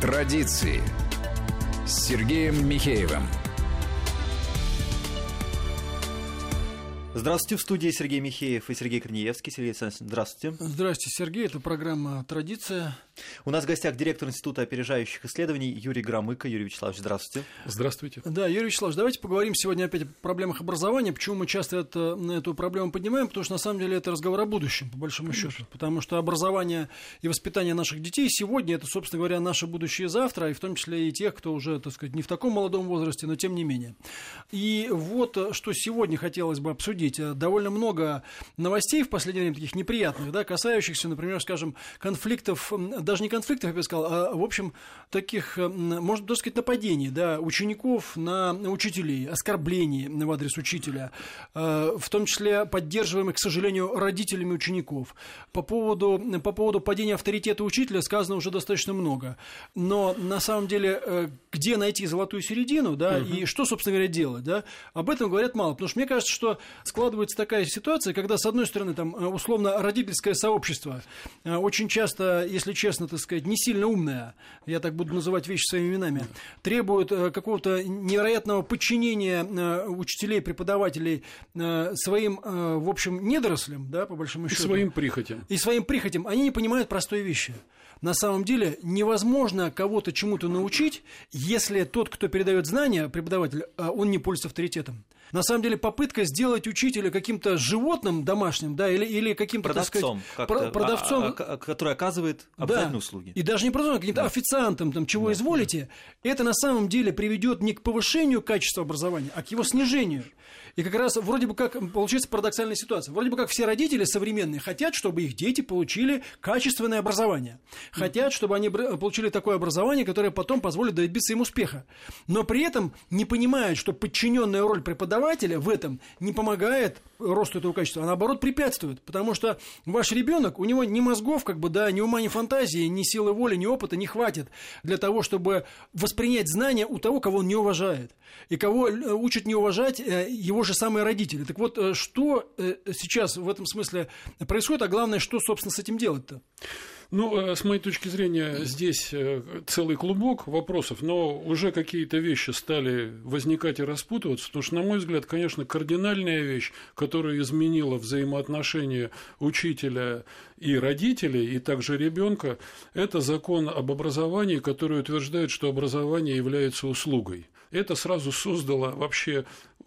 Традиции с Сергеем Михеевым. Здравствуйте, в студии Сергей Михеев и Сергей Корнеевский. Сергей Александрович, здравствуйте. Здравствуйте, Сергей. Это программа «Традиция». У нас в гостях директор Института опережающих исследований Юрий Громыко. Юрий Вячеславович, здравствуйте. Здравствуйте. Да, Юрий Вячеславович, давайте поговорим сегодня опять о проблемах образования. Почему мы часто это, эту проблему поднимаем? Потому что, на самом деле, это разговор о будущем, по большому Конечно. счету. Потому что образование и воспитание наших детей сегодня – это, собственно говоря, наше будущее завтра, и в том числе и тех, кто уже, так сказать, не в таком молодом возрасте, но тем не менее. И вот что сегодня хотелось бы обсудить. Довольно много новостей в последнее время таких неприятных, да, касающихся, например, скажем, конфликтов даже не конфликтов, я бы сказал, а, в общем, таких, можно даже сказать, нападений, да, учеников на учителей, оскорблений в адрес учителя, а, в том числе поддерживаемых, к сожалению, родителями учеников. По поводу, по поводу падения авторитета учителя сказано уже достаточно много. Но на самом деле, э, где найти золотую середину, да, угу. и что, собственно говоря, делать, да, об этом говорят мало. Потому что мне кажется, что складывается такая ситуация, когда, с одной стороны, там, условно, родительское сообщество э, очень часто, если честно, честно, так сказать, не сильно умная, я так буду называть вещи своими именами, требует э, какого-то невероятного подчинения э, учителей, преподавателей э, своим, в общем, недорослям, да, по большому счету. И своим прихотям. И своим прихотям. Они не понимают простой вещи на самом деле невозможно кого-то чему-то научить, если тот, кто передает знания, преподаватель, а он не пользуется авторитетом. На самом деле попытка сделать учителя каким-то животным домашним, да, или, или каким-то, продавцом, так сказать, продавцом, а, а, который оказывает обязательные да, услуги. И даже не продавцом, а каким-то да. официантом, там, чего да, изволите, да. это на самом деле приведет не к повышению качества образования, а к его снижению. И как раз вроде бы как получается парадоксальная ситуация. Вроде бы как все родители современные хотят, чтобы их дети получили качественное образование. Хотят, чтобы они получили такое образование, которое потом позволит добиться им успеха. Но при этом не понимают, что подчиненная роль преподавателя в этом не помогает росту этого качества, а наоборот препятствует. Потому что ваш ребенок, у него ни мозгов, как бы, да, ни ума, ни фантазии, ни силы воли, ни опыта не хватит для того, чтобы воспринять знания у того, кого он не уважает. И кого учат не уважать э, его же самые родители. Так вот, э, что сейчас в этом смысле происходит, а главное, что, собственно, с этим делать-то? Ну, э, с моей точки зрения, здесь э, целый клубок вопросов, но уже какие-то вещи стали возникать и распутываться, потому что, на мой взгляд, конечно, кардинальная вещь, которая изменила взаимоотношения учителя и родителей, и также ребенка, это закон об образовании, который утверждает, что образование является услугой. Это сразу создало вообще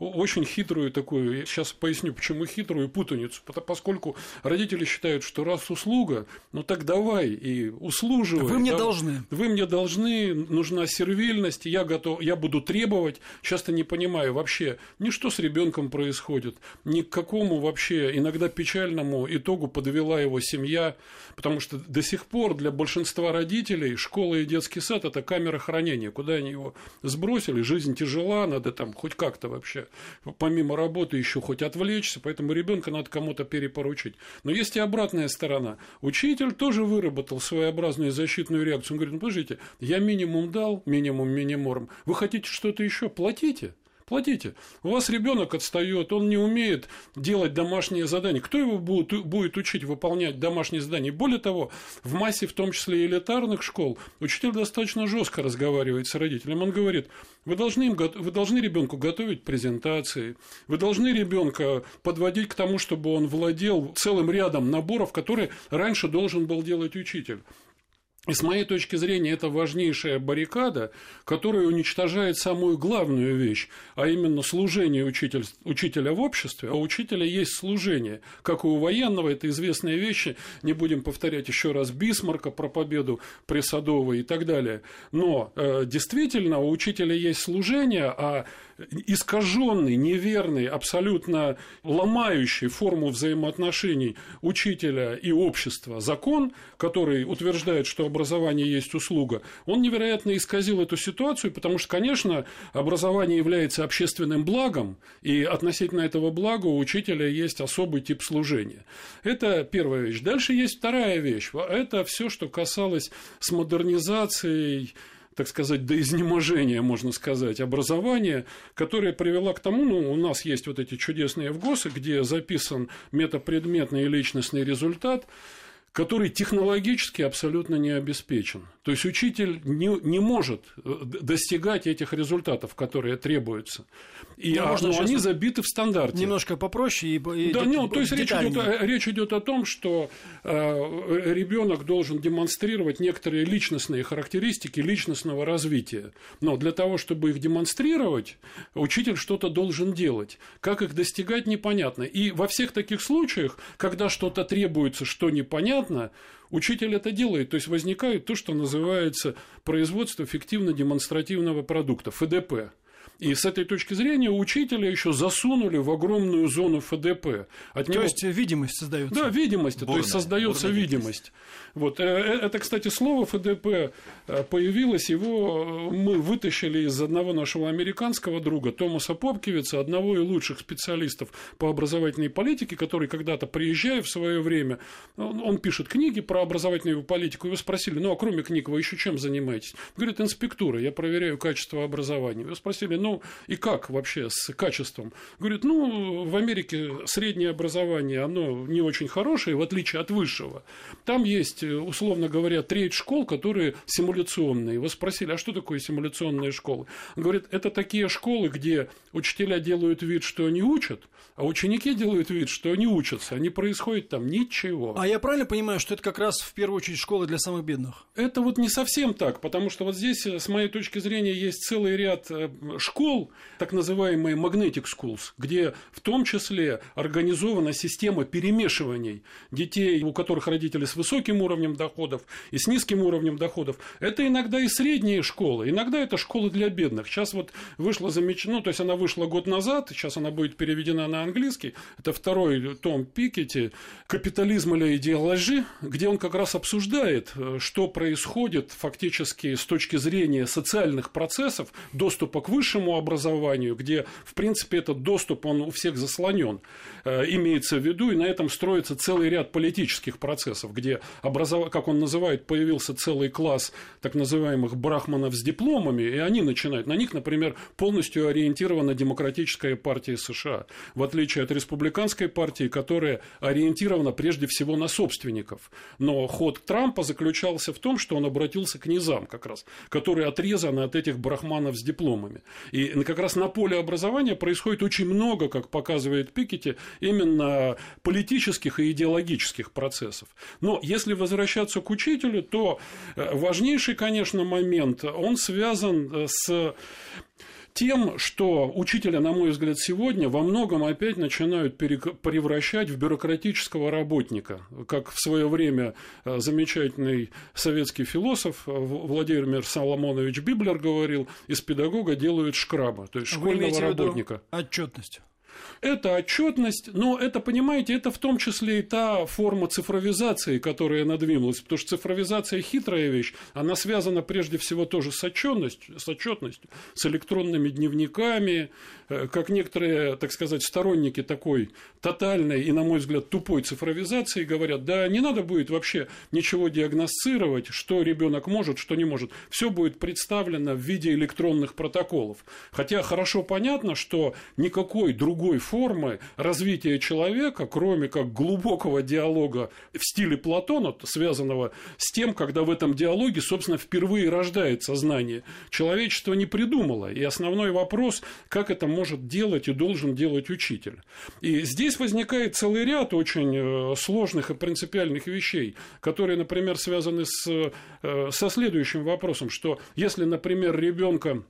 очень хитрую такую, сейчас поясню, почему хитрую путаницу, поскольку родители считают, что раз услуга, ну так давай и услуживай. Вы мне да, должны. Вы мне должны, нужна сервильность, я готов, я буду требовать. Часто не понимаю вообще, ни что с ребенком происходит, ни к какому вообще иногда печальному итогу подвела его семья, потому что до сих пор для большинства родителей школа и детский сад – это камера хранения, куда они его сбросили, жизнь тяжела, надо там хоть как-то вообще помимо работы еще хоть отвлечься, поэтому ребенка надо кому-то перепоручить. Но есть и обратная сторона. Учитель тоже выработал своеобразную защитную реакцию. Он говорит, ну подождите, я минимум дал, минимум миниморм, вы хотите что-то еще, платите. Платите. У вас ребенок отстает, он не умеет делать домашние задания. Кто его будет, будет учить выполнять домашние задания? Более того, в массе, в том числе элитарных школ, учитель достаточно жестко разговаривает с родителем. Он говорит, вы должны, им, вы должны ребенку готовить презентации, вы должны ребенка подводить к тому, чтобы он владел целым рядом наборов, которые раньше должен был делать учитель. И с моей точки зрения это важнейшая баррикада, которая уничтожает самую главную вещь, а именно служение учитель, учителя в обществе, а у учителя есть служение. Как и у военного, это известные вещи, не будем повторять еще раз Бисмарка про победу при Садовой и так далее. Но э, действительно у учителя есть служение, а искаженный, неверный, абсолютно ломающий форму взаимоотношений учителя и общества закон, который утверждает, что образование есть услуга, он невероятно исказил эту ситуацию, потому что, конечно, образование является общественным благом, и относительно этого блага у учителя есть особый тип служения. Это первая вещь. Дальше есть вторая вещь. Это все, что касалось с модернизацией так сказать, до изнеможения, можно сказать, образования, которое привело к тому, ну, у нас есть вот эти чудесные ВГОСы, где записан метапредметный и личностный результат, который технологически абсолютно не обеспечен. То есть учитель не, не может э, достигать этих результатов, которые требуются. И Ну, а, можно ну, сейчас они забиты в стандарте. Немножко попроще и, и Да, ну, то есть речь идет, о- речь идет о том, что э, ребенок должен демонстрировать некоторые личностные характеристики личностного развития. Но для того, чтобы их демонстрировать, учитель что-то должен делать. Как их достигать, непонятно. И во всех таких случаях, когда что-то требуется, что непонятно, учитель это делает. То есть возникает то, что называется производство фиктивно-демонстративного продукта, ФДП. И с этой точки зрения учителя еще засунули в огромную зону ФДП. От То него есть видимость создается. да, видимость, то Бурная, есть создается видимость. Вот, э, э, это, кстати, слово ФДП э, появилось, его э, мы вытащили из одного нашего американского друга Томаса Попкивица, одного из лучших специалистов по образовательной политике, который когда-то, приезжая в свое время, он, он пишет книги про образовательную политику, его спросили, ну, а кроме книг вы еще чем занимаетесь? Говорит, инспектура, я проверяю качество образования. Его спросили, ну, и как вообще с качеством? Говорит, ну, в Америке среднее образование, оно не очень хорошее, в отличие от высшего. Там есть, условно говоря, треть школ, которые симуляционные. Его спросили, а что такое симуляционные школы? Он говорит, это такие школы, где учителя делают вид, что они учат, а ученики делают вид, что они учатся, а не происходит там ничего. А я правильно понимаю, что это как раз в первую очередь школы для самых бедных? Это вот не совсем так, потому что вот здесь, э, с моей точки зрения, есть целый ряд э, школ, так называемые magnetic schools, где в том числе организована система перемешиваний детей, у которых родители с высоким уровнем доходов и с низким уровнем доходов. Это иногда и средние школы, иногда это школы для бедных. Сейчас вот вышла замечательно, ну, то есть она вышла год назад, сейчас она будет переведена на английский. Это второй том Пикетти «Капитализм или идеологии», где он как раз обсуждает, э, что происходит фактически с точки зрения социальных процессов, доступа к высшему образованию, где, в принципе, этот доступ, он у всех заслонен, э, имеется в виду, и на этом строится целый ряд политических процессов, где, образов... как он называет, появился целый класс так называемых брахманов с дипломами, и они начинают, на них, например, полностью ориентирована демократическая партия США, в отличие от республиканской партии, которая ориентирована прежде всего на собственников. Но ход Трампа заключался в том, что он обратился к низам как раз, которые отрезаны от этих брахманов с дипломами. И как раз на поле образования происходит очень много, как показывает Пикетти, именно политических и идеологических процессов. Но если возвращаться к учителю, то э, важнейший, конечно, момент, он связан э, с тем, что учителя, на мой взгляд, сегодня во многом опять начинают превращать в бюрократического работника, как в свое время э, замечательный советский философ э, Владимир Соломонович Библер говорил, из педагога делают шкраба, то есть школьного работника. отчетность. Это отчетность, но это, понимаете, это в том числе и та форма цифровизации, которая надвинулась, потому что цифровизация хитрая вещь, она связана прежде всего тоже с отчетностью, с, отчетностью, с электронными дневниками, э, как некоторые, так сказать, сторонники такой тотальной и, на мой взгляд, тупой цифровизации говорят, да не надо будет вообще ничего диагностировать, что ребенок может, что не может, все будет представлено в виде электронных протоколов. Хотя хорошо понятно, что никакой другой формы развития человека, кроме как глубокого диалога в стиле Платона, связанного с тем, когда в этом диалоге, собственно, впервые рождается знание, человечество не придумало. И основной вопрос, как это может делать и должен делать учитель. И здесь возникает целый ряд очень э, сложных и принципиальных вещей, которые, например, связаны с, э, со следующим вопросом, что если, например, ребенка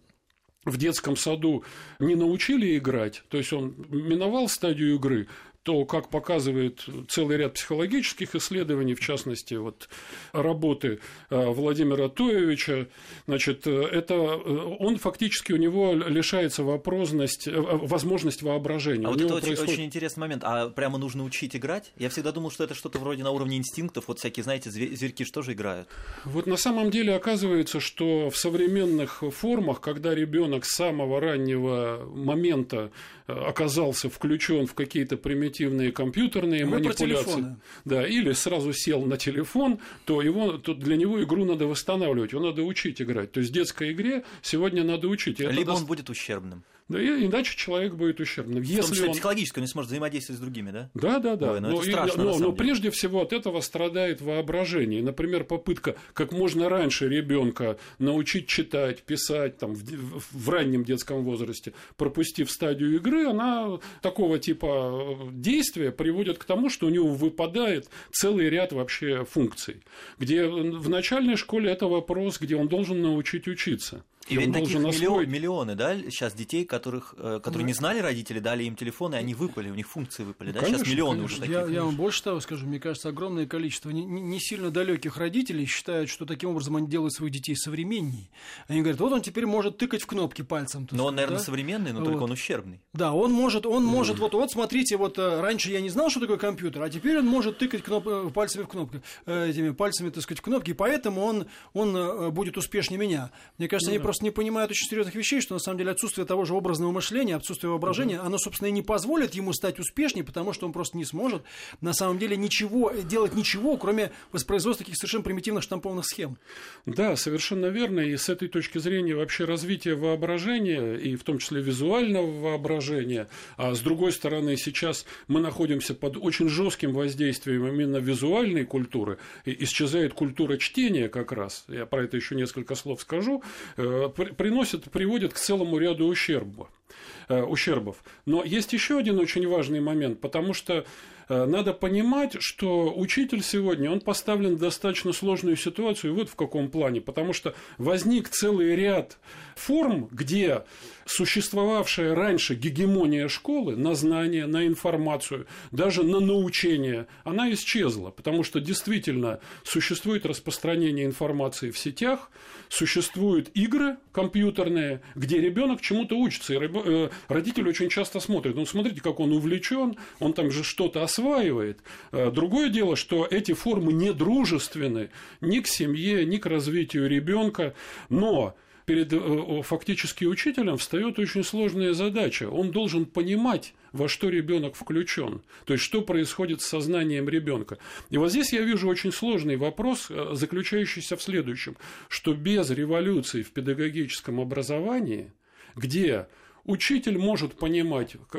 в детском саду не научили играть, то есть он миновал стадию игры, то, как показывает целый ряд психологических исследований, в частности, вот работы э, Владимира Тоевича, значит, э, это э, он фактически у него лишается вопросность, возможность воображения. А У вот это очень, происходит- очень интересный момент. А прямо нужно учить играть? Я всегда думал, что это что-то вроде на уровне инстинктов. Вот всякие, знаете, зве- зверьки что же играют? Вот на самом деле оказывается, что в современных формах, когда ребенок с самого раннего момента оказался включен в какие-то примитивные компьютерные Мы про манипуляции, да, или сразу сел на телефон, то его, то для него игру надо восстанавливать, его надо учить играть. То есть детской игре сегодня надо учить. Это Либо дос- он будет ущербным. Да, и, иначе человек будет ущербным. В Если том числе он... психологически он не сможет взаимодействовать с другими, да? Да, да, да. Ой, ну но, это и- страшно, на но- но прежде всего от этого страдает воображение. Например, попытка как можно раньше ребенка научить читать, писать там, в, в раннем детском возрасте, пропустив стадию игры, она такого типа э, действия приводит к тому, что у него выпадает целый ряд вообще функций. Где в начальной школе это вопрос, где он должен научить учиться. И он ведь таких миллион- миллионы, да, сейчас детей, которых, э, которые не знали родители, дали им телефоны, и они выпали, у них функции выпали, да? сейчас Конечно, миллионы конечно. уже Я, таких. я вам больше того скажу, мне кажется, огромное количество не, не- сильно далеких родителей считают, что таким образом они делают своих детей современней. Они говорят, вот он теперь может тыкать в кнопки пальцем. Но он, сказать, наверное, да? современный, но Вот. только он ущербный. Да, он может, он может, вот, вот смотрите, вот э, раньше я не знал, что такое компьютер, а теперь он может тыкать кноп, э, пальцами в кнопки, этими пальцами, так сказать, в кнопки, и поэтому он, он будет успешнее меня. Мне кажется, они просто не понимают очень серьезных вещей, что на самом деле отсутствие того же образного мышления, отсутствие воображения, оно, собственно, и не позволит ему стать успешнее, потому что он просто не сможет на самом деле ничего, делать ничего, кроме воспроизводства таких совершенно примитивных штампованных схем. Да, совершенно верно. И с этой точки зрения вообще развитие воображения, и в том числе визуального воображения, а с другой стороны сейчас мы находимся под очень жестким воздействием именно визуальной культуры, и исчезает культура чтения как раз, я про это еще несколько слов скажу, э, приносит, приводит к целому ряду ущерба. э, ущербов. Но есть еще один очень важный момент, потому что э, надо понимать, что учитель сегодня, он поставлен в достаточно сложную ситуацию, вот в каком плане, потому что возник целый ряд форм, где существовавшая раньше гегемония школы на знания, на информацию, даже на научение, она исчезла, потому что действительно существует распространение информации в сетях, существуют игры компьютерные, где ребенок чему-то учится, и э, родитель очень часто смотрит, ну смотрите, как он увлечен, он там же что-то осваивает. Э, Другое дело, что эти формы не дружественны ни к семье, ни к развитию ребенка, но перед э, фактически учителем встает очень сложная задача. Он должен понимать, во что ребенок включен, то есть что происходит с сознанием ребенка. И вот здесь я вижу очень сложный вопрос, заключающийся в следующем, что без революции в педагогическом образовании, где Учитель может понимать, в,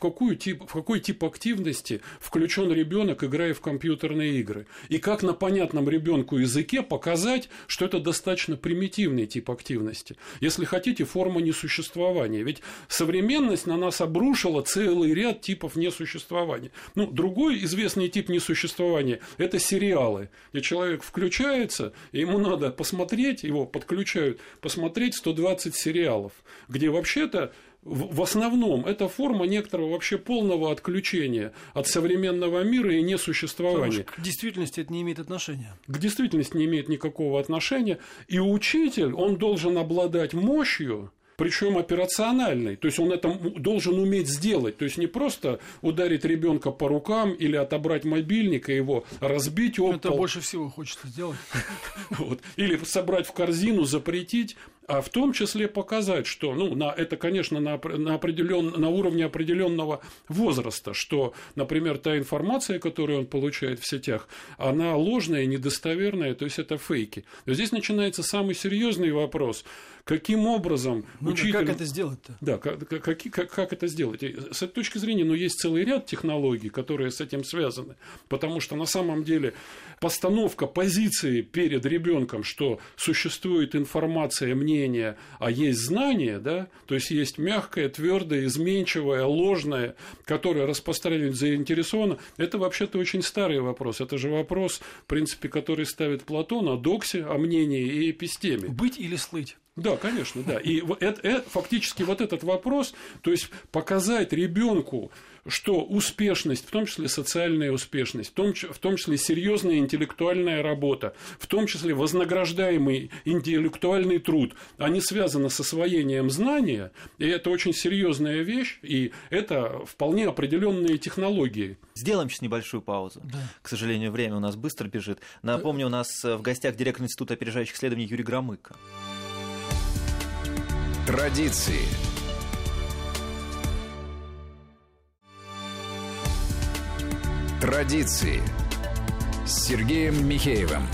какую тип, в какой тип активности включен ребенок, играя в компьютерные игры. И как на понятном ребенку языке показать, что это достаточно примитивный тип активности. Если хотите, форма несуществования. Ведь современность на нас обрушила целый ряд типов несуществования. Ну, другой известный тип несуществования – это сериалы, где человек включается, и ему надо посмотреть, его подключают, посмотреть 120 сериалов, где вообще-то в основном это форма некоторого вообще полного отключения от современного мира и Потому несуществования. что к действительности это не имеет отношения. К действительности не имеет никакого отношения. И учитель, он должен обладать мощью, причем операциональной. То есть он это должен уметь сделать. То есть не просто ударить ребенка по рукам или отобрать мобильник и его разбить об Это больше всего хочется сделать. Вот. Или собрать в корзину, запретить, а в том числе показать, что, ну, на, это, конечно, на, на, определен, на уровне определенного возраста, что, например, та информация, которую он получает в сетях, она ложная, недостоверная, то есть это фейки. Но здесь начинается самый серьезный вопрос, каким образом Ну учитель... как это сделать-то? Да, как, как, как- как- это сделать? И с этой точки зрения, ну, есть целый ряд технологий, которые с этим связаны. Потому что на самом деле постановка позиции перед ребенком, что существует информация, мнение, а есть знание, да, то есть есть мягкое, твердое, изменчивое, ложное, которое распространяет заинтересовано, это вообще-то очень старый вопрос. Это же вопрос, в принципе, который ставит Платон о доксе, о мнении и эпистеме. Быть или слыть? Да, конечно, да. И вот это, э, фактически вот этот вопрос, то есть показать ребенку, что успешность, в том числе социальная успешность, в том, ч- в том числе серьезная интеллектуальная работа, в том числе вознаграждаемый интеллектуальный труд, они связаны с освоением знания, и это очень серьезная вещь, и это вполне определенные технологии. Сделаем сейчас небольшую паузу. К сожалению, время у нас быстро бежит. Напомню, у нас в гостях директор Института опережающих исследований Юрий Громыко. Традиции. Традиции. С Сергеем Михеевым.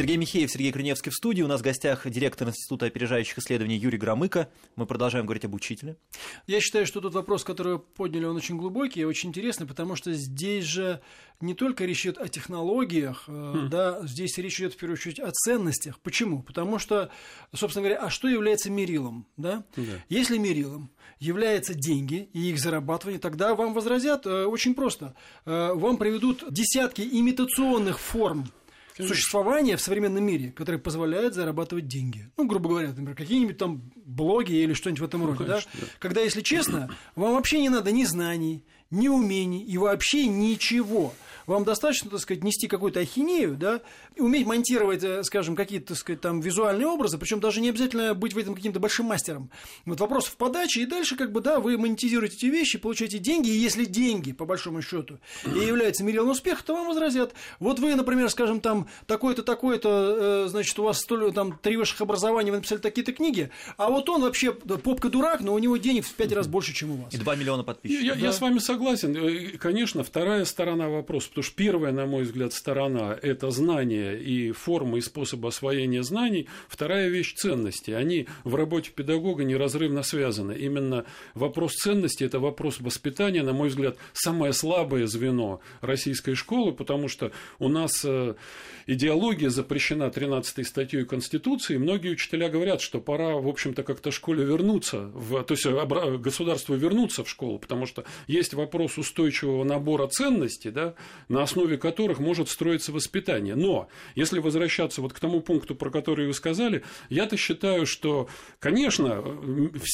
Сергей Михеев, Сергей Криневский в студии. У нас в гостях директор Института опережающих исследований Юрий Громыко. Мы продолжаем говорить об учителе. Я считаю, что тот вопрос, который вы подняли, он очень глубокий и очень интересный, потому что здесь же не только речь идет о технологиях, mm. да, здесь речь идет в первую очередь о ценностях. Почему? Потому что, собственно говоря, а что является мерилом? Да? Да. Если мерилом являются деньги и их зарабатывание, тогда вам возразят э, очень просто. Э, вам приведут десятки имитационных форм существования в современном мире, которые позволяют зарабатывать деньги. Ну, грубо говоря, например, какие-нибудь там блоги или что-нибудь в этом роде. Конечно, да? Да. Когда, если честно, вам вообще не надо ни знаний, ни умений и вообще ничего. Вам достаточно, так сказать, нести какую-то ахинею, да, и уметь монтировать, э, скажем, какие-то, так сказать, там визуальные образы, причем даже не обязательно быть в этом каким-то большим мастером. Вот вопрос в подаче, и дальше, как бы, да, вы монетизируете эти вещи, получаете деньги, и если деньги, по большому счету, и являются мерилом успеха, то вам возразят. Вот вы, например, скажем, там, такой-то, такой-то, э, значит, у вас столь, там, три высших образования, вы написали такие-то книги, а вот он вообще попка-дурак, но у него денег в пять раз больше, чем у вас. И 2 миллиона подписчиков. Я, да? я с вами согласен. Э, конечно, вторая сторона вопроса, что первая, на мой взгляд, сторона – это знание и форма и способ освоения знаний. Вторая вещь – ценности. Они в работе педагога неразрывно связаны. Именно вопрос ценности – это вопрос воспитания, на мой взгляд, самое слабое звено российской школы, потому что у нас э, идеология запрещена 13 статьей Конституции, и многие учителя говорят, что пора, в общем-то, как-то школе вернуться, в, то есть государству вернуться в школу, потому что есть вопрос устойчивого набора ценностей, да, на основе которых может строиться воспитание. Но если возвращаться вот к тому пункту, про который вы сказали, я-то считаю, что, конечно,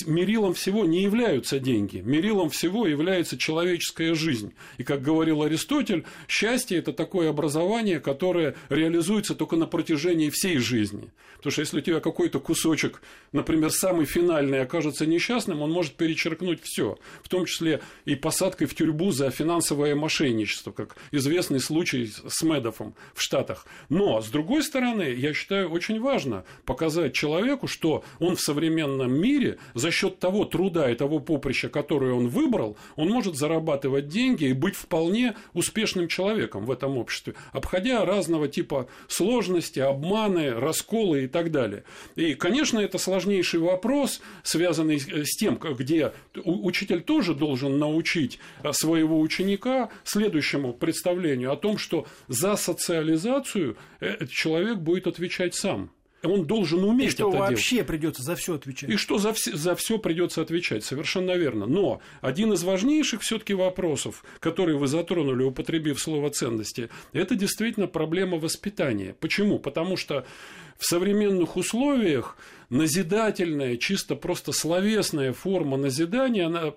мерилом всего не являются деньги, мерилом всего является человеческая жизнь. И, как говорил Аристотель, счастье – это такое образование, которое реализуется только на протяжении всей жизни. Потому что если у тебя какой-то кусочек, например, самый финальный, окажется несчастным, он может перечеркнуть все, в том числе и посадкой в тюрьму за финансовое мошенничество, как известный случай с Медофом в Штатах. Но, с другой стороны, я считаю, очень важно показать человеку, что он в современном мире за счет того труда и того поприща, которое он выбрал, он может зарабатывать деньги и быть вполне успешным человеком в этом обществе, обходя разного типа сложности, обманы, расколы и так далее. И, конечно, это сложнейший вопрос, связанный с тем, где учитель тоже должен научить а, своего ученика следующему представлению о том, что за социализацию э, человек будет отвечать сам он должен уметь и что это вообще делать. придется за все отвечать. И что за, все, за все придется отвечать, совершенно верно. Но один из важнейших все-таки вопросов, который вы затронули, употребив слово ценности, это действительно проблема воспитания. Почему? Потому что в современных условиях назидательная, чисто просто словесная форма назидания, она,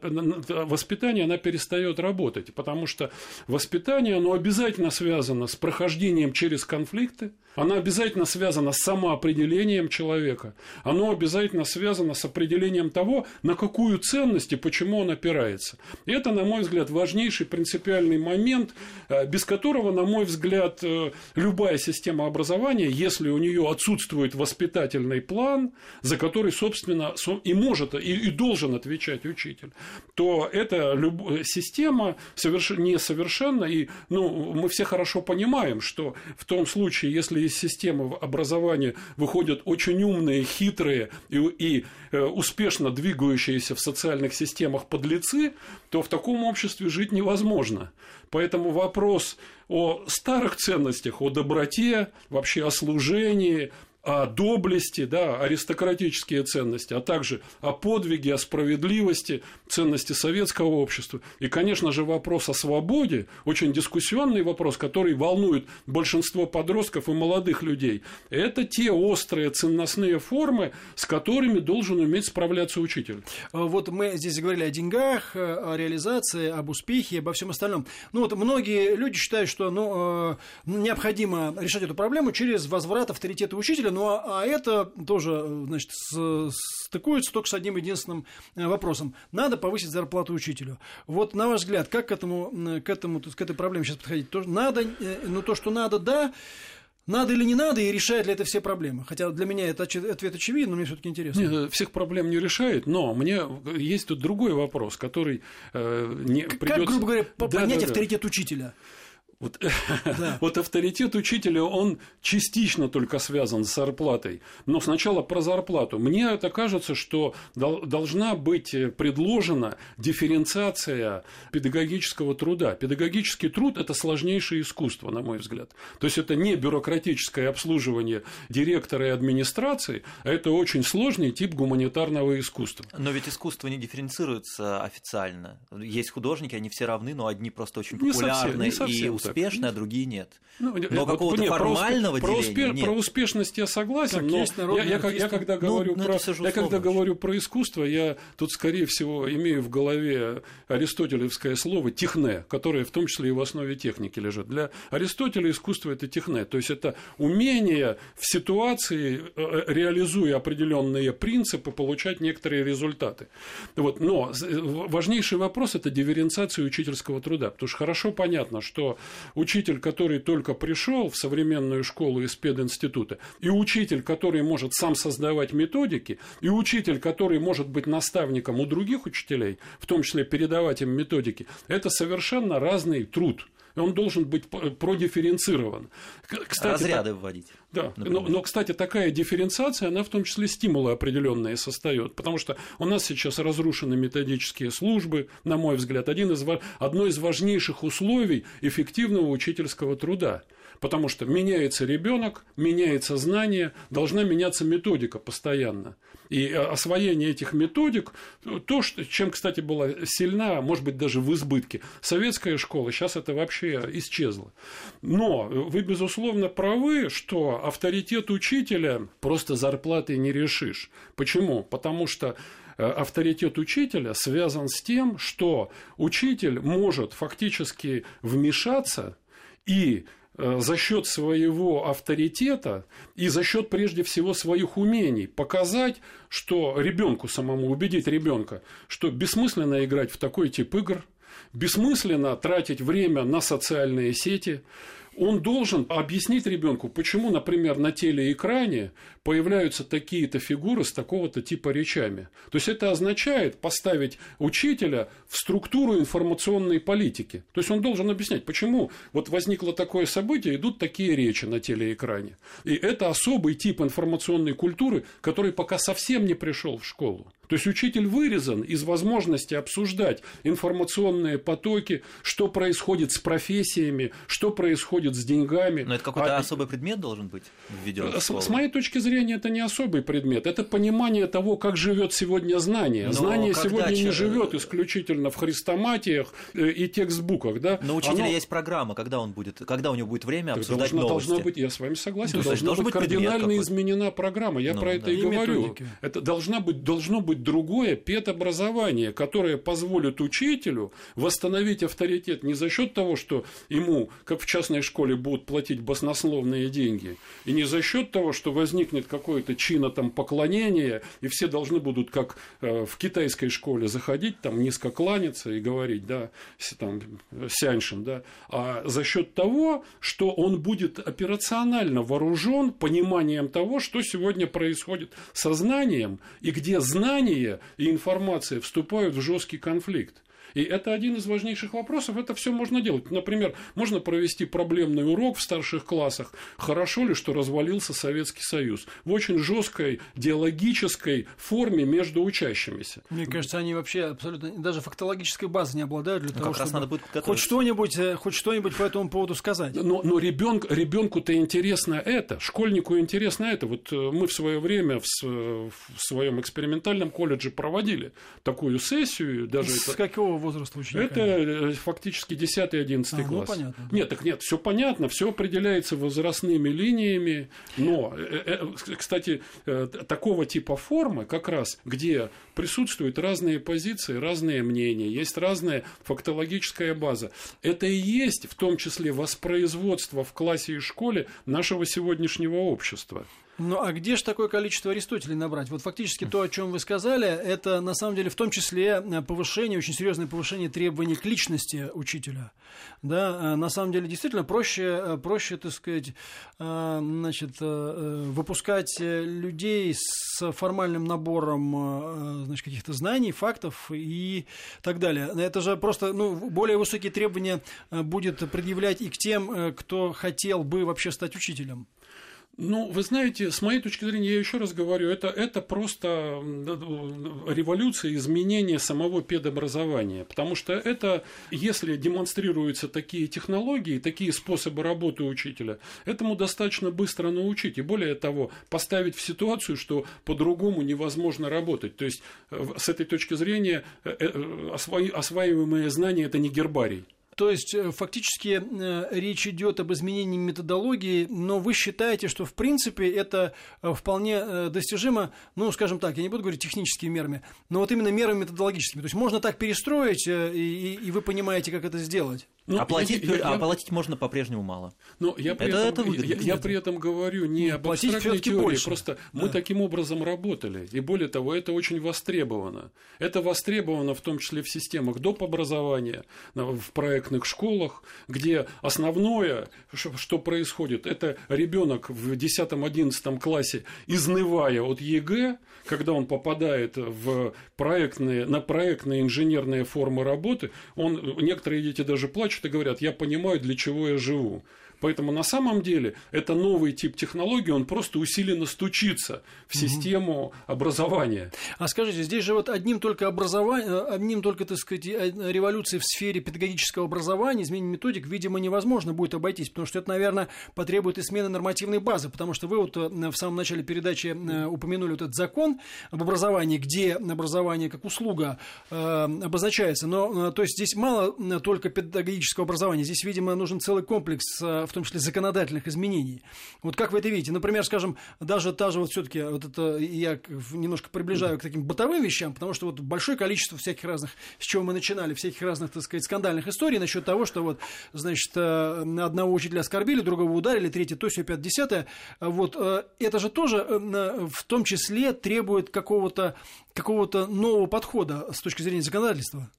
воспитания, она перестает работать, потому что воспитание, оно обязательно связано с прохождением через конфликты, оно обязательно связано с самоопределением человека, оно обязательно связано с определением того, на какую ценность и почему он опирается. И это, на мой взгляд, важнейший принципиальный момент, э, без которого, на мой взгляд, э, любая система образования, если у нее отсутствует воспитательный план, за который, собственно, и может, и, должен отвечать учитель, то эта система соверш... несовершенна. И ну, мы все хорошо понимаем, что в том случае, если из системы образования выходят очень умные, хитрые и, и э, успешно двигающиеся в социальных системах подлецы, то в таком обществе жить невозможно. Поэтому вопрос о старых ценностях, о доброте, вообще о служении, о доблести, да, аристократические ценности, а также о подвиге, о справедливости, ценности советского общества. И, конечно же, вопрос о свободе, очень дискуссионный вопрос, который волнует большинство подростков и молодых людей. Это те острые ценностные формы, с которыми должен уметь справляться учитель. А вот мы здесь говорили о деньгах, о реализации, об успехе, обо всем остальном. Ну вот многие люди считают, что ну, э, необходимо решать эту проблему через возврат авторитета учителя ну а, а это тоже, значит, с, стыкуется только с одним единственным э, вопросом. Надо повысить зарплату учителю. Вот на ваш взгляд, как к этому, к этому, к этой проблеме сейчас подходить? То, надо, э, ну то, что надо, да, надо или не надо, и решает ли это все проблемы? Хотя для меня это ответ очевиден, но мне все-таки интересно. Нет, э, всех проблем не решает, но мне есть тут другой вопрос, который э, не придется... Как, грубо говоря, да, да, авторитет да. учителя? Вот, да. вот авторитет учителя, он частично только связан с зарплатой. Но сначала про зарплату. Мне это кажется, что должна быть предложена дифференциация педагогического труда. Педагогический труд – это сложнейшее искусство, на мой взгляд. То есть, это не бюрократическое обслуживание директора и администрации, а это очень сложный тип гуманитарного искусства. Но ведь искусство не дифференцируется официально. Есть художники, они все равны, но одни просто очень популярны не совсем, не совсем и успешные, а другие нет. Ну, но какого-то нет, формального про, деления про, нет. про успешность я согласен, так, но я, я, я, когда, ну, говорю, ну, про, я когда говорю про искусство, я тут, скорее всего, имею в голове аристотелевское слово «техне», которое в том числе и в основе техники лежит. Для Аристотеля искусство – это техне, то есть это умение в ситуации, э, реализуя определенные принципы, получать некоторые результаты. Вот. Но важнейший вопрос – это дифференциация учительского труда, потому что хорошо понятно, что учитель, который только пришел в современную школу из пединститута, и учитель, который может сам создавать методики, и учитель, который может быть наставником у других учителей, в том числе передавать им методики, это совершенно разный труд он должен быть продифференцирован. Кстати, Разряды так, вводить. Да, но, но, кстати, такая дифференциация, она в том числе стимулы определенные создает, потому что у нас сейчас разрушены методические службы, на мой взгляд, один из, одно из важнейших условий эффективного учительского труда – Потому что меняется ребенок, меняется знание, должна меняться методика постоянно. И э, освоение этих методик, то, что, чем, кстати, была сильна, может быть, даже в избытке, советская школа, сейчас это вообще исчезло. Но вы, безусловно, правы, что авторитет учителя просто зарплатой не решишь. Почему? Потому что э, авторитет учителя связан с тем, что учитель может фактически вмешаться и Э, за счет своего авторитета и за счет прежде всего своих умений показать, что ребенку самому убедить ребенка, что бессмысленно играть в такой тип игр, бессмысленно тратить время на социальные сети, он должен объяснить ребенку, почему, например, на телеэкране появляются такие-то фигуры с такого-то типа речами. То есть это означает поставить учителя в структуру информационной политики. То есть он должен объяснять, почему вот возникло такое событие, идут такие речи на телеэкране. И это особый тип информационной культуры, который пока совсем не пришел в школу. То есть учитель вырезан из возможности обсуждать информационные потоки, что происходит с профессиями, что происходит с деньгами. Но это какой-то а... особый предмет должен быть введен. С, с моей точки зрения, это не особый предмет. Это понимание того, как живет сегодня знание. Но знание сегодня че... не живет исключительно в хрестоматиях э, и текстбуках. Да? Но у учителя Оно... есть программа, когда он будет, когда у него будет время обсуждать должна, новости. Должна быть, я с вами согласен, ну, должна быть, быть кардинально изменена программа. Я ну, про это да. и, и говорю. Это должна быть, должно быть другое педобразование, которое позволит учителю восстановить авторитет не за счет того, что ему, как в частной школе, будут платить баснословные деньги, и не за счет того, что возникнет какое-то чино там поклонение, и все должны будут, как э, в китайской школе, заходить, там низко кланяться и говорить, да, там, сяньшин, да, а за счет того, что он будет операционально вооружен пониманием того, что сегодня происходит со знанием, и где знание и информация вступают в жесткий конфликт. И это один из важнейших вопросов. Это все можно делать. Например, можно провести проблемный урок в старших классах. Хорошо ли, что развалился Советский Союз? В очень жесткой диалогической форме между учащимися. Мне кажется, они вообще абсолютно даже фактологической базы не обладают для ну, того, чтобы надо будет хоть что-нибудь, э, хоть что-нибудь по этому поводу сказать. Но, но ребенку, ребенку-то интересно это, школьнику интересно это. Вот э, мы в свое время в, в своем экспериментальном колледже проводили такую сессию. Даже С это... какого возраста ученика? Это э, фактически 10-11 а, ну, класс. Ну, понятно. Нет, так нет, все понятно, все определяется возрастными линиями, но, э, э, кстати, такого типа формы как раз, где присутствуют разные позиции, разные мнения, есть разная фактологическая база. Это и есть в том числе воспроизводство в классе и школе нашего сегодняшнего общества. Ну а где же такое количество Аристотелей набрать? Вот фактически то, о чем вы сказали, это на самом деле в том числе э, повышение, очень серьезное повышение требований к личности учителя. Да, э, на самом деле действительно проще, э, проще, так сказать, значит, выпускать людей с формальным набором значит, каких-то знаний, фактов и так далее. Это же просто ну, более высокие требования будет предъявлять и к тем, кто хотел бы вообще стать учителем. Ну, вы знаете, с моей точки зрения, я еще раз говорю, это, это просто революция, изменение самого педобразования. Потому что это, если демонстрируются такие технологии, такие способы работы учителя, этому достаточно быстро научить. И более того, поставить в ситуацию, что по-другому невозможно работать. То есть, э, с этой точки зрения, э, э, осваиваемые знания – это не гербарий. То есть, э, фактически э, речь идет об изменении методологии, но вы считаете, что в принципе это э, вполне достижимо, ну, скажем так, я не буду говорить техническими мерами, но вот именно мерами методологическими. То есть можно так перестроить, и, и вы понимаете, как это сделать. Ну, оплатить, я, я, оплатить можно по-прежнему мало. Но я при, это, этом, это я, я при этом говорю не об абстрактной теории, больше. просто да. мы таким образом работали. И более того, это очень востребовано. Это востребовано в том числе в системах доп. образования, в проектных школах, где основное, что происходит, это ребенок в 10-11 классе, изнывая от ЕГЭ, когда он попадает в проектные, на проектные инженерные формы работы, он, некоторые дети даже плачут и говорят, я понимаю, для чего я живу. Поэтому на самом деле это новый тип технологии, он просто усиленно стучится в систему угу. образования. А скажите, здесь же вот одним только образованием, э, одним только, так сказать, э, революцией в сфере педагогического образования, изменение методик, видимо, невозможно будет обойтись, потому что это, наверное, потребует и смены нормативной базы, потому что вы вот э, в самом начале передачи упомянули вот этот закон об образовании, где образование как услуга обозначается, но то есть здесь мало только педагогического образования, здесь, видимо, нужен целый комплекс в том числе законодательных изменений. Вот как вы это видите? Например, скажем, даже та же вот все-таки, вот это я немножко приближаю к таким бытовым вещам, потому что вот большое количество всяких разных, с чего мы начинали, всяких разных, так сказать, скандальных историй насчет того, что вот, значит, э, одного учителя оскорбили, другого ударили, третье то, все, пятое, десятое. Вот э, это же тоже э, в том числе требует какого-то какого-то нового подхода с точки зрения законодательства.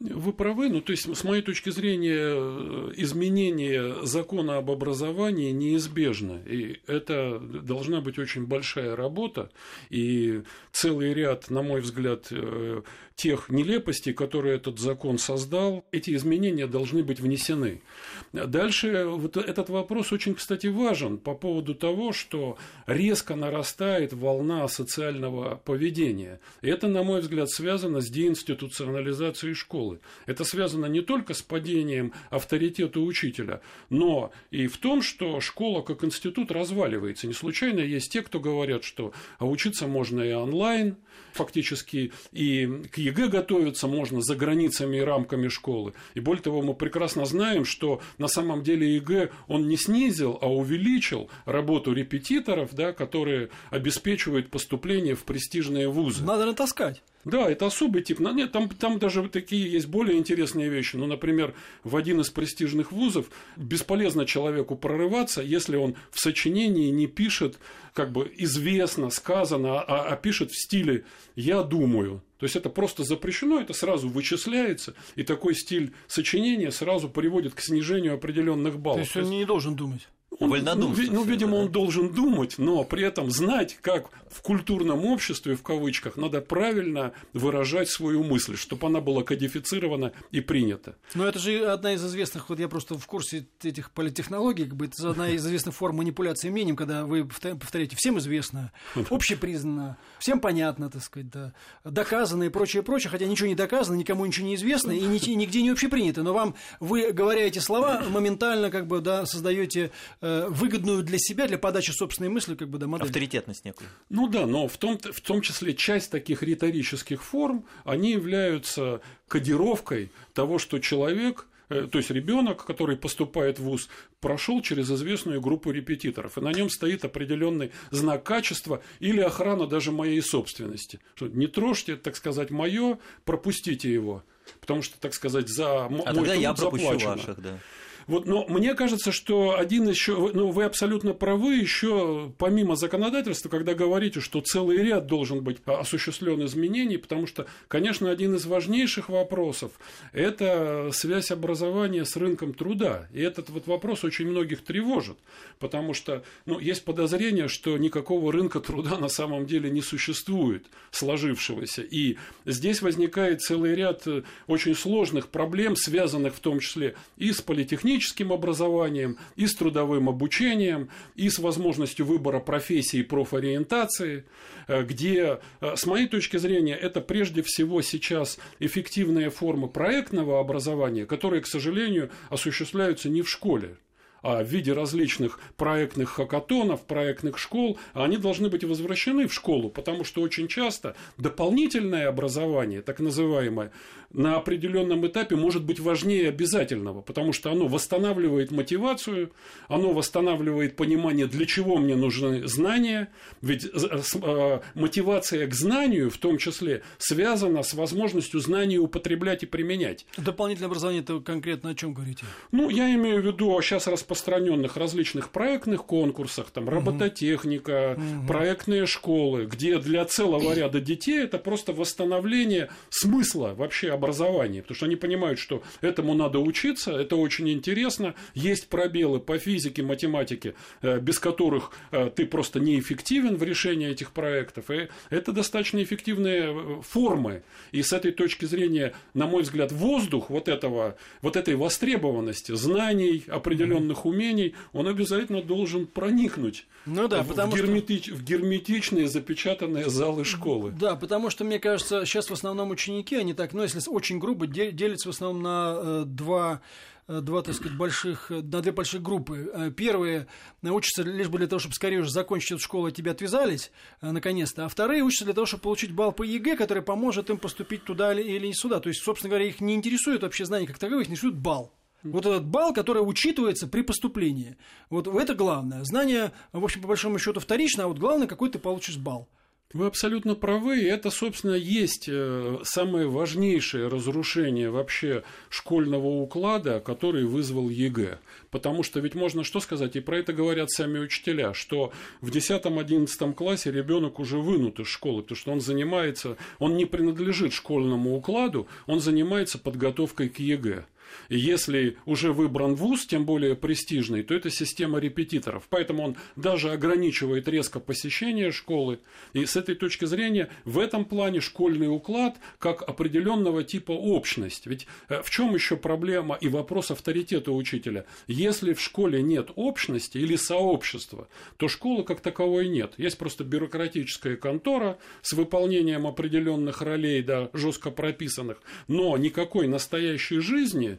Вы правы, ну то есть с моей точки зрения изменение закона об образовании неизбежно, и это должна быть очень большая работа, и целый ряд, на мой взгляд, э, тех нелепостей, которые этот закон создал, эти изменения должны быть внесены. Дальше вот этот вопрос очень, кстати, важен по поводу того, что резко нарастает волна социального поведения. Это, на мой взгляд, связано с деинституционализацией школы. Это связано не только с падением авторитета учителя, но и в том, что школа как институт разваливается. Не случайно есть те, кто говорят, что а учиться можно и онлайн, фактически и к ЕГЭ готовиться можно за границами и рамками школы. И более того, мы прекрасно знаем, что на самом деле ЕГЭ он не снизил, а увеличил работу репетиторов, да, которые обеспечивают поступление в престижные вузы. Надо натаскать. Да, это особый тип. Нет, там, там даже такие есть более интересные вещи. Ну, например, в один из престижных вузов бесполезно человеку прорываться, если он в сочинении не пишет, как бы известно, сказано, а, а пишет в стиле «я думаю». То есть это просто запрещено, это сразу вычисляется, и такой стиль сочинения сразу приводит к снижению определенных баллов. То есть он не должен думать. Он, ну, ну, видимо, он должен думать, но при этом знать, как в культурном обществе, в кавычках, надо правильно выражать свою мысль, чтобы она была кодифицирована и принята. Но это же одна из известных, вот я просто в курсе этих политтехнологий, как бы это одна из известных форм манипуляции мнением, когда вы повторяете всем известно, общепризнанно, всем понятно, так сказать, да, доказано и прочее, прочее, хотя ничего не доказано, никому ничего не известно и нигде не общепринято, но вам, вы, говоря эти слова, моментально как бы, да, создаете Э, выгодную для себя, для подачи собственной мысли, как бы, да, модель. Авторитетность некую. Ну да, но в том, в том числе часть таких риторических форм, они являются кодировкой того, что человек э, то есть ребенок, который поступает в ВУЗ, прошел через известную группу репетиторов, и на нем стоит определенный знак качества или охрана даже моей собственности. Что не трожьте, так сказать, мое, пропустите его. Потому что, так сказать, за а мой тогда я пропущу заплачено. ваших, да. Вот, но мне кажется, что один еще, ну, вы абсолютно правы, еще помимо законодательства, когда говорите, что целый ряд должен быть осуществлен изменений, потому что, конечно, один из важнейших вопросов – это связь образования с рынком труда. И этот вот вопрос очень многих тревожит, потому что, ну, есть подозрение, что никакого рынка труда на самом деле не существует, сложившегося. И здесь возникает целый ряд очень сложных проблем, связанных в том числе и с политехническим образованием, и с трудовым обучением, и с возможностью выбора профессии и профориентации, э, где, э, с моей точки зрения, это прежде всего сейчас эффективная форма проектного образования, которые, к сожалению, осуществляются не в школе а в виде различных проектных хакатонов, проектных школ, они должны быть возвращены в школу, потому что очень часто дополнительное образование, так называемое, на определенном этапе может быть важнее обязательного, потому что оно восстанавливает мотивацию, оно восстанавливает понимание, для чего мне нужны знания, ведь э, мотивация к знанию в том числе связана с возможностью знания употреблять и применять. Дополнительное образование это конкретно о чем говорите? Ну, я имею в виду сейчас распространенных различных проектных конкурсах, там робототехника, угу. проектные школы, где для целого ряда детей это просто восстановление смысла вообще образования, потому что они понимают, что этому надо учиться, это очень интересно, есть пробелы по физике, математике, э, без которых э, ты просто неэффективен в решении этих проектов, и это достаточно эффективные э, формы, и с этой точки зрения, на мой взгляд, воздух вот этого, вот этой востребованности знаний, определенных умений, он обязательно должен проникнуть ну да, в, потому герметич, что... в герметичные запечатанные залы школы. Да, потому что, мне кажется, сейчас в основном ученики, они так, ну, если очень грубо, делятся в основном на э, два э, два, так сказать, больших, на две больших группы. Э, первые учатся лишь бы для того, чтобы скорее уже закончить эту школу, и тебя отвязались, наконец-то. А вторые учатся для того, чтобы получить балл по ЕГЭ, который поможет им поступить туда или не сюда. То есть, собственно говоря, их не интересует вообще знания как таковых, их интересует балл. Вот этот балл, который учитывается при поступлении. Вот это главное. Знание, в общем, по большому счету вторично, а вот главное, какой ты получишь балл. Вы абсолютно правы. И это, собственно, есть э, самое важнейшее разрушение вообще школьного уклада, который вызвал ЕГЭ. Потому что ведь можно что сказать, и про это говорят сами учителя, что в 10-11 классе ребенок уже вынут из школы, потому что он занимается, он не принадлежит школьному укладу, он занимается подготовкой к ЕГЭ. И если уже выбран вуз, тем более престижный, то это система репетиторов. Поэтому он даже ограничивает резко посещение школы. И с этой точки зрения в этом плане школьный уклад как определенного типа общность. Ведь э, в чем еще проблема и вопрос авторитета учителя? Если в школе нет общности или сообщества, то школы как таковой нет. Есть просто бюрократическая контора с выполнением определенных ролей, да, жестко прописанных, но никакой настоящей жизни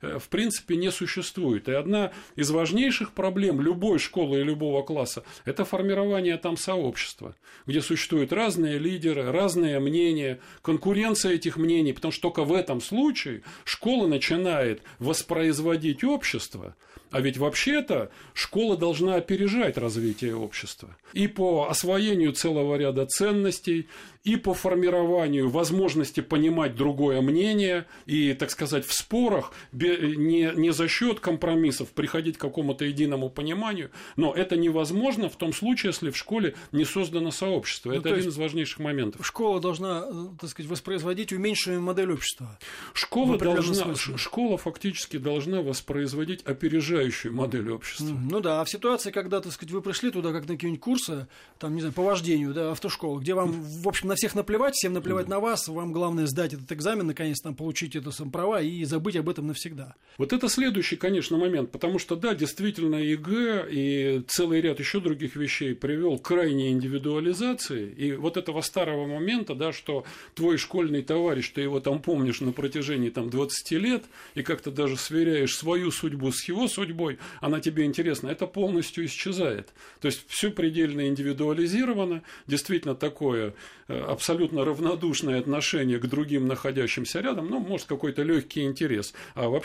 в принципе не существует. И одна из важнейших проблем любой школы и любого класса – это формирование там сообщества, где существуют разные лидеры, разные мнения, конкуренция этих мнений, потому что только в этом случае школа начинает воспроизводить общество, а ведь вообще-то школа должна опережать развитие общества. И по освоению целого ряда ценностей, и по формированию возможности понимать другое мнение и, так сказать, в спорах не, не за счет компромиссов приходить к какому-то единому пониманию, но это невозможно в том случае, если в школе не создано сообщество. Ну, это один из важнейших моментов. Школа должна, э, так сказать, воспроизводить уменьшенную модель общества. Школа, должна, школа фактически должна воспроизводить опережающую модель общества. Ну да, а в ситуации, когда, так сказать, вы пришли туда как на какие-нибудь курсы, там, не знаю, по вождению, да, автошколы, где вам, в общем, на всех наплевать, всем наплевать на вас, вам главное сдать этот экзамен, наконец там получить это сам права и забыть об этом навсегда. Вот это следующий, конечно, момент, потому что, да, действительно, ЕГЭ и целый ряд еще других вещей привел к крайней индивидуализации, и вот этого старого момента, да, что твой школьный товарищ, ты его там помнишь на протяжении там 20 лет, и как-то даже сверяешь свою судьбу с его судьбой, судьбой, она тебе интересна, это полностью исчезает. То есть все предельно индивидуализировано, действительно такое э, абсолютно равнодушное отношение к другим находящимся рядом, ну, может, какой-то легкий интерес. А вообще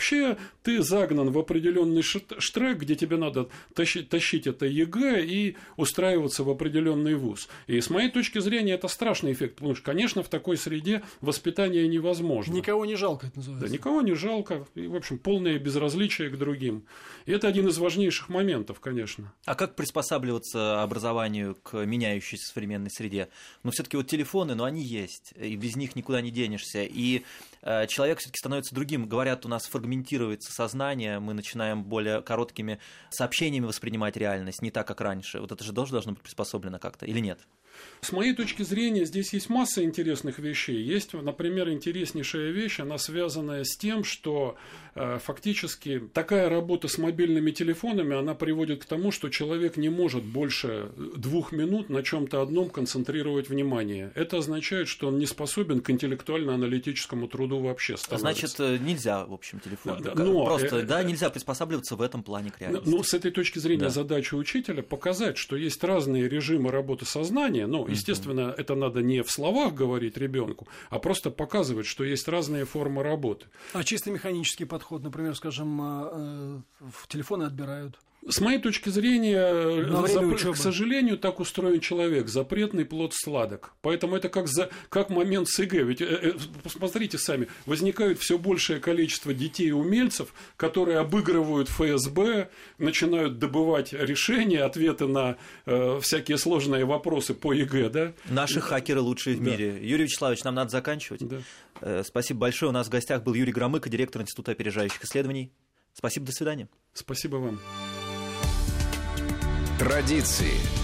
ты загнан в определенный штрек, где тебе надо тащить, тащить это ЕГЭ и устраиваться в определенный вуз. И с моей точки зрения это страшный эффект, потому что, конечно, в такой среде воспитание невозможно. Никого не жалко, это называется. Да, никого не жалко. И, в общем, полное безразличие к другим. И это один из важнейших моментов, конечно. А как приспосабливаться образованию к меняющейся современной среде? Ну, все-таки вот телефоны, но они есть, и без них никуда не денешься. И человек все-таки становится другим. Говорят, у нас фрагментируется сознание, мы начинаем более короткими сообщениями воспринимать реальность, не так, как раньше. Вот это же тоже должно быть приспособлено как-то, или нет? С моей точки зрения, здесь есть масса интересных вещей. Есть, например, интереснейшая вещь, она связанная с тем, что э, фактически такая работа с мобильными телефонами, она приводит к тому, что человек не может больше двух минут на чем-то одном концентрировать внимание. Это означает, что он не способен к интеллектуально-аналитическому труду вообще становится. Значит, э, нельзя, в общем, телефон. Да, но, Просто, э, да, нельзя приспосабливаться в этом плане к реальности. Ну, с этой точки зрения да. задача учителя показать, что есть разные режимы работы сознания, ну, естественно, это надо не в словах говорить ребенку, а просто показывать, что есть разные формы работы. А чисто механический подход, например, скажем, э, в телефоны отбирают. С моей точки зрения, зап... к сожалению, так устроен человек. Запретный плод сладок. Поэтому это как, за... как момент с ЕГЭ. Ведь, э, э, посмотрите сами, возникает все большее количество детей-умельцев, которые обыгрывают ФСБ, начинают добывать решения, ответы на э, всякие сложные вопросы по ЕГЭ. Да? Наши хакеры лучшие в мире. Да. Юрий Вячеславович, нам надо заканчивать. Да. Э, спасибо большое. У нас в гостях был Юрий Громыко, директор Института опережающих исследований. Спасибо, до свидания. Спасибо вам. Традиции.